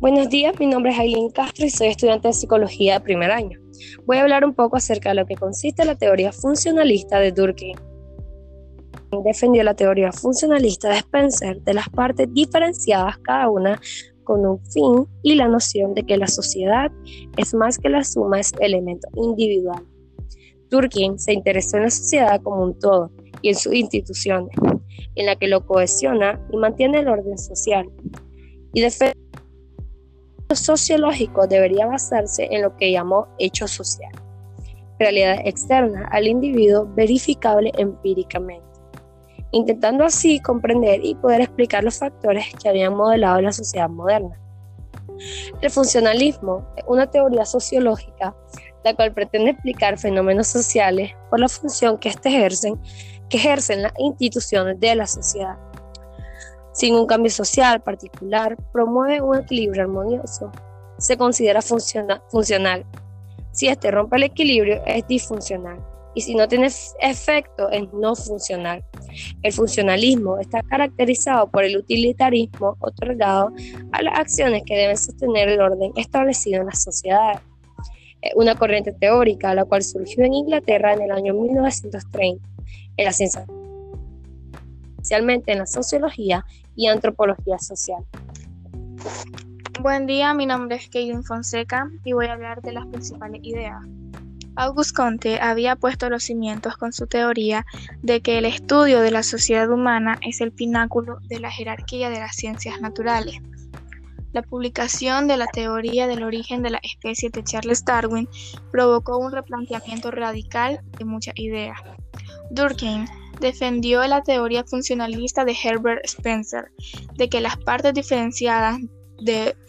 Buenos días, mi nombre es Aileen Castro y soy estudiante de psicología de primer año. Voy a hablar un poco acerca de lo que consiste la teoría funcionalista de Durkheim. Defendió la teoría funcionalista de Spencer de las partes diferenciadas cada una con un fin y la noción de que la sociedad es más que la suma de elemento individual. Durkheim se interesó en la sociedad como un todo y en sus instituciones, en la que lo cohesiona y mantiene el orden social. Sociológico debería basarse en lo que llamó hecho social, realidad externa al individuo verificable empíricamente, intentando así comprender y poder explicar los factores que habían modelado la sociedad moderna. El funcionalismo es una teoría sociológica la cual pretende explicar fenómenos sociales por la función que, este ejercen, que ejercen las instituciones de la sociedad sin un cambio social particular, promueve un equilibrio armonioso. Se considera funcional. Si este rompe el equilibrio, es disfuncional. Y si no tiene efecto, es no funcional. El funcionalismo está caracterizado por el utilitarismo otorgado a las acciones que deben sostener el orden establecido en las sociedades. Una corriente teórica, la cual surgió en Inglaterra en el año 1930, en la ciencia especialmente en la sociología y antropología social. Buen día, mi nombre es Keilin Fonseca y voy a hablar de las principales ideas. Auguste Comte había puesto los cimientos con su teoría de que el estudio de la sociedad humana es el pináculo de la jerarquía de las ciencias naturales. La publicación de la teoría del origen de la especie de Charles Darwin provocó un replanteamiento radical de muchas ideas. Durkheim defendió la teoría funcionalista de Herbert Spencer, de que las partes diferenciadas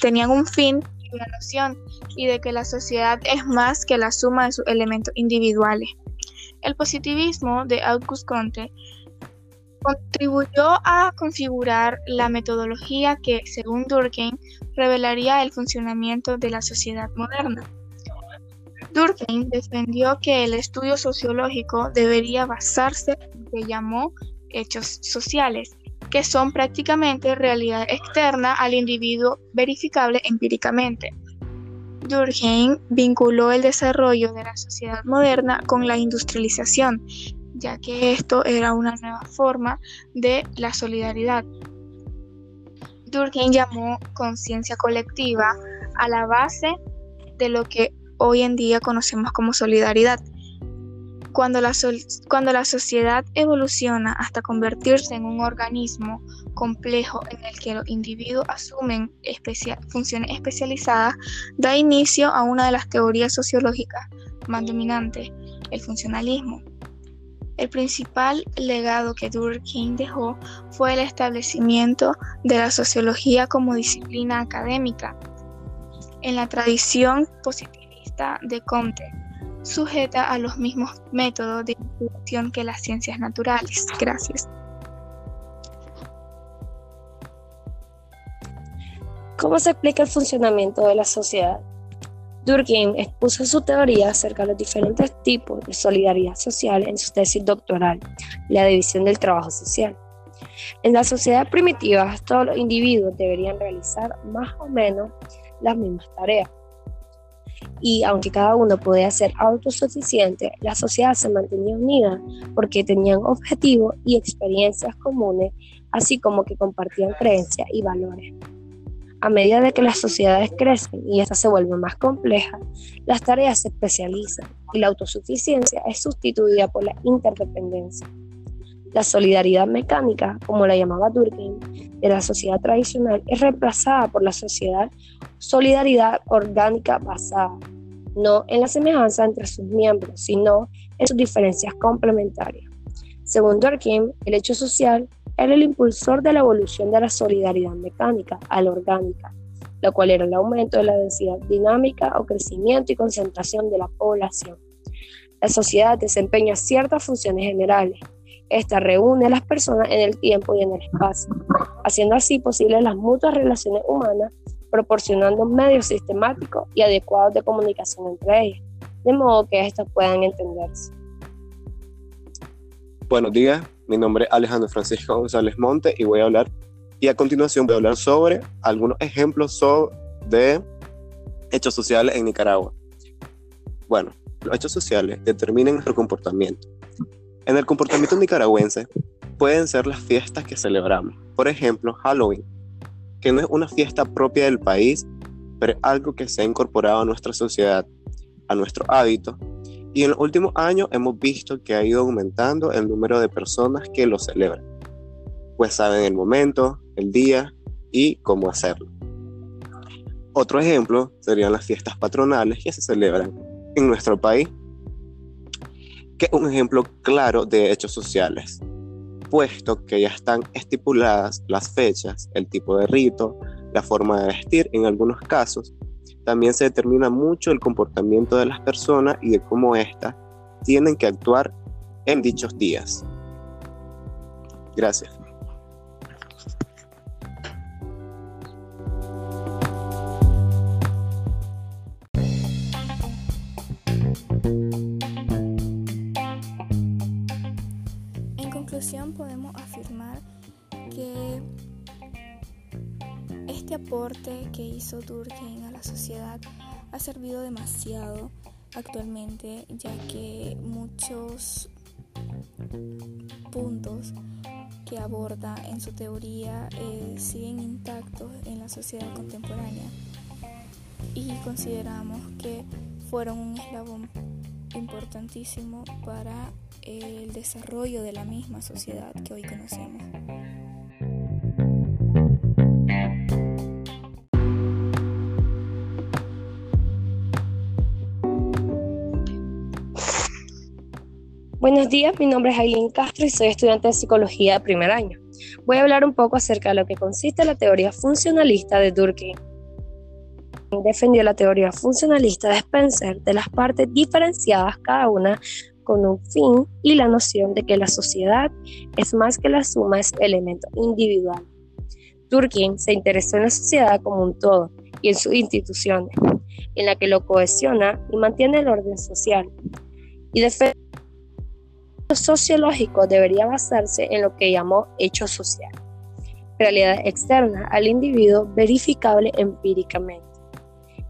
tenían un fin y una noción, y de que la sociedad es más que la suma de sus elementos individuales. El positivismo de Auguste Comte contribuyó a configurar la metodología que, según Durkheim, revelaría el funcionamiento de la sociedad moderna. Durkheim defendió que el estudio sociológico debería basarse que llamó hechos sociales, que son prácticamente realidad externa al individuo verificable empíricamente. Durkheim vinculó el desarrollo de la sociedad moderna con la industrialización, ya que esto era una nueva forma de la solidaridad. Durkheim llamó conciencia colectiva a la base de lo que hoy en día conocemos como solidaridad. Cuando la, sociedad evoluciona hasta convertirse en un organismo complejo en el que los individuos asumen funciones especializadas, da inicio a una de las teorías sociológicas más dominantes, el funcionalismo. El principal legado que Durkheim dejó fue el establecimiento de la sociología como disciplina académica. En la tradición positiva de Comte, sujeta a los mismos métodos de investigación que las ciencias naturales. Gracias. ¿Cómo se explica el funcionamiento de la sociedad? Durkheim expuso su teoría acerca de los diferentes tipos de solidaridad social en su tesis doctoral, la división del trabajo social. En la sociedad primitiva, todos los individuos deberían realizar más o menos las mismas tareas, y aunque cada uno podía ser autosuficiente, la sociedad se mantenía unida porque tenían objetivos y experiencias comunes, así como que compartían creencias y valores. A medida de que las sociedades crecen y esta se vuelve más compleja, las tareas se especializan y la autosuficiencia es sustituida por la interdependencia. La solidaridad mecánica, como la llamaba Durkheim, de la sociedad tradicional es reemplazada por la sociedad solidaridad orgánica basada, no en la semejanza entre sus miembros, sino en sus diferencias complementarias. Según Durkheim, el hecho social era el impulsor de la evolución de la solidaridad mecánica a la orgánica, la cual era el aumento de la densidad dinámica o crecimiento y concentración de la población. La sociedad desempeña ciertas funciones generales, esta reúne a las personas en el tiempo y en el espacio, haciendo así posibles las mutuas relaciones humanas, proporcionando medios sistemáticos y adecuados de comunicación entre ellas, de modo que éstas puedan entenderse. Buenos días, mi nombre es Alejandro Francisco González Monte y voy a hablar, y a continuación voy a hablar sobre algunos ejemplos de hechos sociales en Nicaragua. Bueno, los hechos sociales determinan nuestro comportamiento. En el comportamiento nicaragüense pueden ser las fiestas que celebramos. Por ejemplo, Halloween, que no es una fiesta propia del país, pero es algo que se ha incorporado a nuestra sociedad, a nuestro hábito. Y en los últimos años hemos visto que ha ido aumentando el número de personas que lo celebran, pues saben el momento, el día y cómo hacerlo. Otro ejemplo serían las fiestas patronales que se celebran en nuestro país, que es un ejemplo claro de hechos sociales, puesto que ya están estipuladas las fechas, el tipo de rito, la forma de vestir en algunos casos. También se determina mucho el comportamiento de las personas y de cómo éstas tienen que actuar en dichos días. Gracias. Que hizo Durkheim a la sociedad ha servido demasiado actualmente, ya que muchos puntos que aborda en su teoría eh, siguen intactos en la sociedad contemporánea y consideramos que fueron un eslabón importantísimo para el desarrollo de la misma sociedad que hoy conocemos. Buenos días, mi nombre es Aileen Castro y soy estudiante de psicología de primer año. Voy a hablar un poco acerca de lo que consiste la teoría funcionalista de Durkheim. Defendió la teoría funcionalista de Spencer de las partes diferenciadas cada una con un fin y la noción de que la sociedad es más que la suma de su elemento individual. Durkheim se interesó en la sociedad como un todo y en sus instituciones, en la que lo cohesiona y mantiene el orden social. Y sociológico debería basarse en lo que llamó hecho social, realidad externa al individuo verificable empíricamente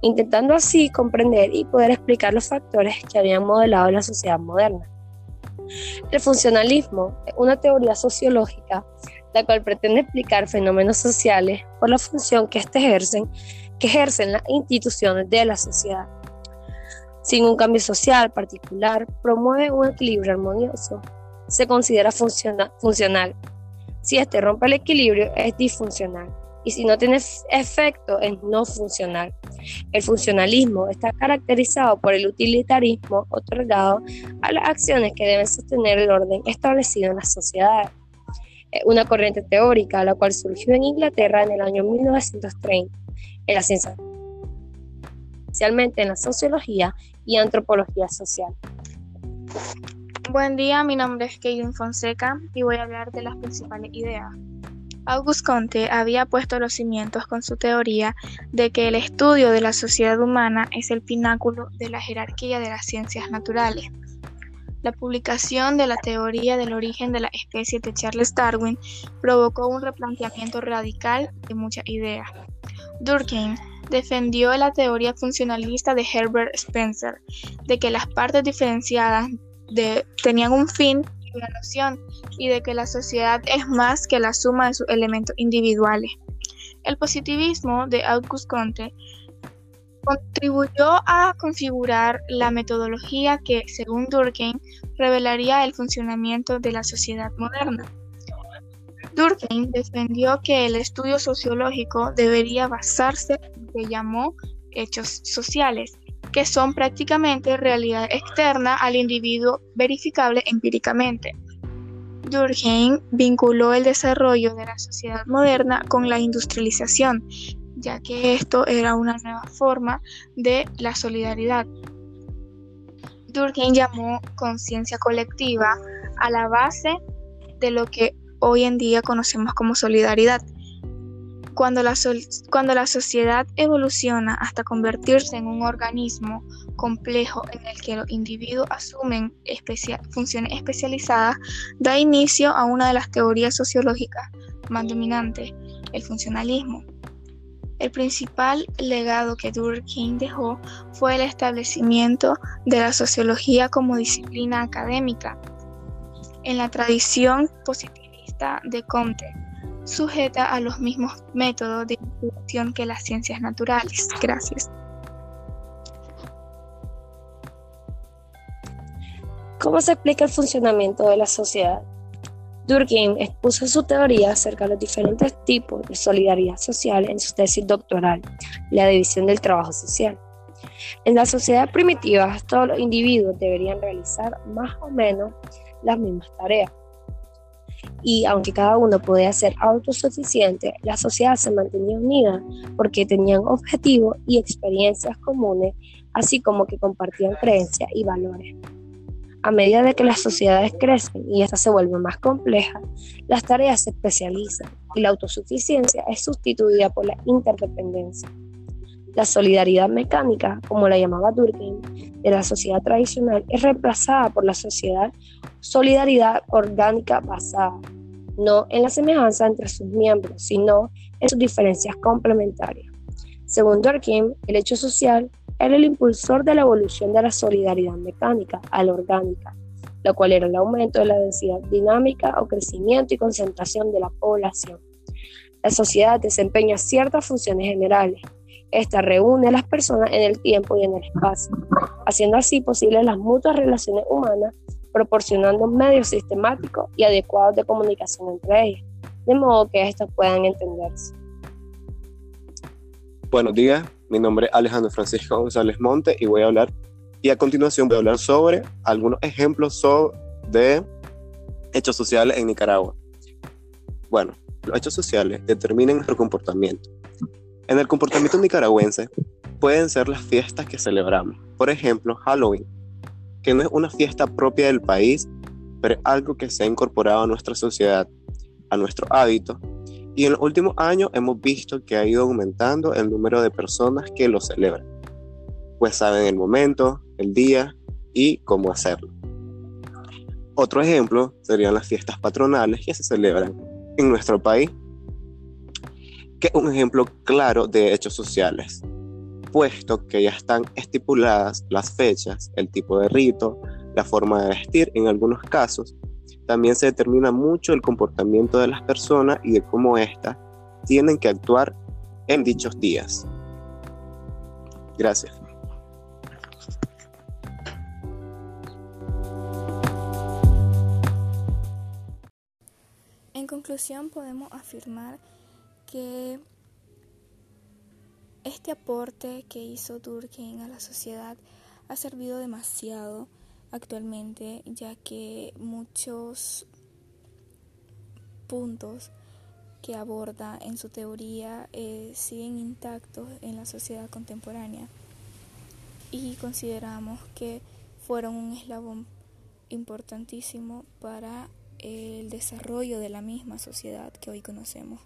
intentando así comprender y poder explicar los factores que habían modelado la sociedad moderna. El funcionalismo es una teoría sociológica la cual pretende explicar fenómenos sociales por la función que, este ejercen, que ejercen las instituciones de la sociedad. Sin un cambio social particular, promueve un equilibrio armonioso. Se considera funcional. Si este rompe el equilibrio, es disfuncional y si no tiene efecto es no funcional. El funcionalismo está caracterizado por el utilitarismo otorgado a las acciones que deben sostener el orden establecido en las sociedades. Es una corriente teórica la cual surgió en Inglaterra en el año 1930 en la ciencia, especialmente en la sociología y antropología social. Buen día, mi nombre es Keilin Fonseca y voy a hablar de las principales ideas. Auguste Comte había puesto los cimientos con su teoría de que el estudio de la sociedad humana es el pináculo de la jerarquía de las ciencias naturales. La publicación de la teoría del origen de la especie de Charles Darwin provocó un replanteamiento radical de muchas ideas. Durkheim defendió la teoría funcionalista de Herbert Spencer, de que las partes diferenciadas tenían un fin la noción y de que la sociedad es más que la suma de sus elementos individuales. El positivismo de Auguste Comte contribuyó a configurar la metodología que, según Durkheim, revelaría el funcionamiento de la sociedad moderna. Durkheim defendió que el estudio sociológico debería basarse en lo que llamó hechos sociales, que son prácticamente realidad externa al individuo verificable empíricamente. Durkheim vinculó el desarrollo de la sociedad moderna con la industrialización, ya que esto era una nueva forma de la solidaridad. Durkheim llamó conciencia colectiva a la base de lo que hoy en día conocemos como solidaridad cuando la, cuando la sociedad evoluciona hasta convertirse en un organismo complejo en el que los individuos asumen funciones especializadas, da inicio a una de las teorías sociológicas más dominantes, el funcionalismo. El principal legado que Durkheim dejó fue el establecimiento de la sociología como disciplina académica en la tradición de Comte, sujeta a los mismos métodos de investigación que las ciencias naturales. Gracias. ¿Cómo se explica el funcionamiento de la sociedad? Durkheim expuso su teoría acerca de los diferentes tipos de solidaridad social en su tesis doctoral, La división del trabajo social. En la sociedad primitiva, todos los individuos deberían realizar más o menos las mismas tareas. Y aunque cada uno podía ser autosuficiente, la sociedad se mantenía unida porque tenían objetivos y experiencias comunes, así como que compartían creencias y valores. A medida de que las sociedades crecen y esta se vuelve más compleja, las tareas se especializan y la autosuficiencia es sustituida por la interdependencia. La solidaridad mecánica, como la llamaba Durkheim, de la sociedad tradicional es reemplazada por la sociedad solidaridad orgánica basada, no en la semejanza entre sus miembros, sino en sus diferencias complementarias. Según Durkheim, el hecho social era el impulsor de la evolución de la solidaridad mecánica a la orgánica, lo cual era el aumento de la densidad dinámica o crecimiento y concentración de la población. La sociedad desempeña ciertas funciones generales. Esta reúne a las personas en el tiempo y en el espacio, haciendo así posibles las mutuas relaciones humanas, proporcionando medios sistemáticos y adecuados de comunicación entre ellas, de modo que éstas puedan entenderse. Buenos días, mi nombre es Alejandro Francisco González Monte y voy a hablar, y a continuación voy a hablar sobre algunos ejemplos de hechos sociales en Nicaragua. Bueno, los hechos sociales determinan nuestro comportamiento. En el comportamiento nicaragüense pueden ser las fiestas que celebramos. Por ejemplo, Halloween, que no es una fiesta propia del país, pero es algo que se ha incorporado a nuestra sociedad, a nuestros hábitos y en los últimos años hemos visto que ha ido aumentando el número de personas que lo celebran, pues saben el momento, el día y cómo hacerlo. Otro ejemplo serían las fiestas patronales que se celebran en nuestro país, que es un ejemplo claro de hechos sociales, puesto que ya están estipuladas las fechas, el tipo de rito, la forma de vestir en algunos casos, también se determina mucho el comportamiento de las personas y de cómo éstas tienen que actuar en dichos días. Gracias. En conclusión, podemos afirmar que este aporte que hizo Durkheim a la sociedad ha servido demasiado actualmente, ya que muchos puntos que aborda en su teoría eh, siguen intactos en la sociedad contemporánea y consideramos que fueron un eslabón importantísimo para el desarrollo de la misma sociedad que hoy conocemos.